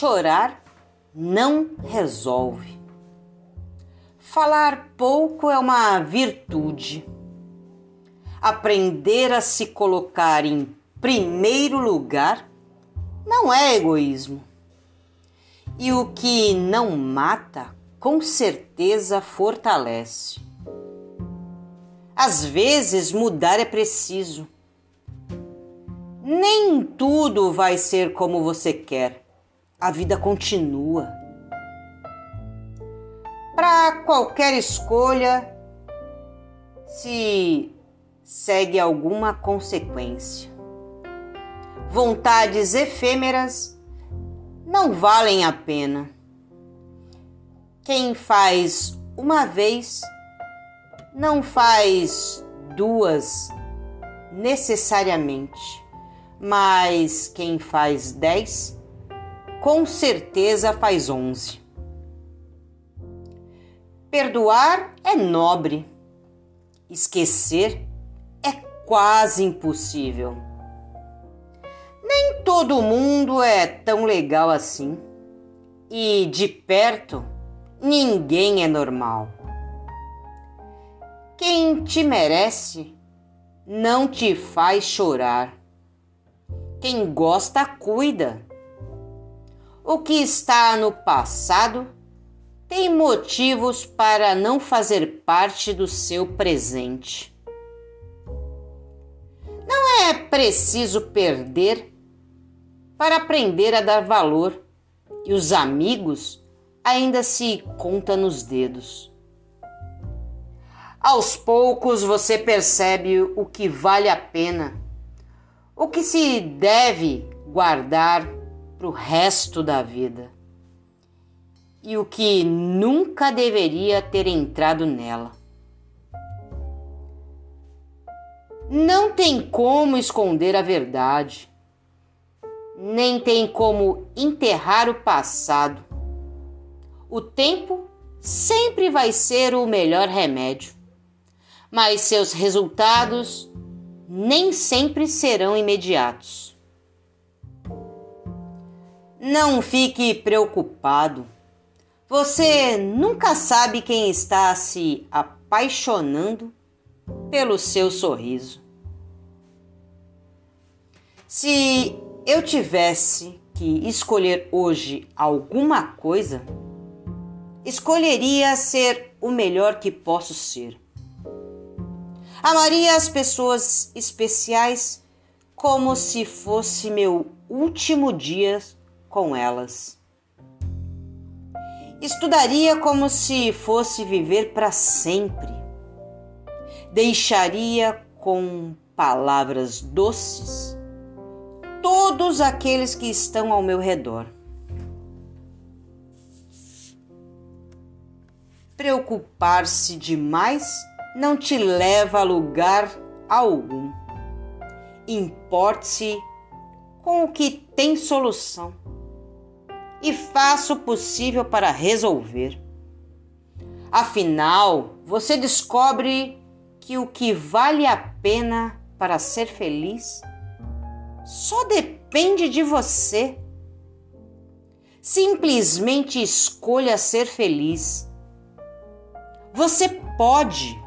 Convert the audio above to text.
chorar não resolve. Falar pouco é uma virtude. Aprender a se colocar em primeiro lugar não é egoísmo. E o que não mata, com certeza fortalece. Às vezes mudar é preciso. Nem tudo vai ser como você quer. A vida continua. Para qualquer escolha, se segue alguma consequência. Vontades efêmeras não valem a pena. Quem faz uma vez não faz duas necessariamente, mas quem faz dez, com certeza faz onze. Perdoar é nobre, esquecer é quase impossível. Nem todo mundo é tão legal assim, e de perto ninguém é normal. Quem te merece não te faz chorar. Quem gosta, cuida. O que está no passado tem motivos para não fazer parte do seu presente. Não é preciso perder para aprender a dar valor, e os amigos ainda se conta nos dedos. Aos poucos você percebe o que vale a pena, o que se deve guardar para o resto da vida e o que nunca deveria ter entrado nela. Não tem como esconder a verdade, nem tem como enterrar o passado. O tempo sempre vai ser o melhor remédio mas seus resultados nem sempre serão imediatos. Não fique preocupado. Você nunca sabe quem está se apaixonando pelo seu sorriso. Se eu tivesse que escolher hoje alguma coisa, escolheria ser o melhor que posso ser. Amaria as pessoas especiais como se fosse meu último dia com elas. Estudaria como se fosse viver para sempre. Deixaria com palavras doces todos aqueles que estão ao meu redor. Preocupar-se demais não te leva a lugar algum. Importe-se com o que tem solução e faça o possível para resolver. Afinal, você descobre que o que vale a pena para ser feliz só depende de você. Simplesmente escolha ser feliz. Você pode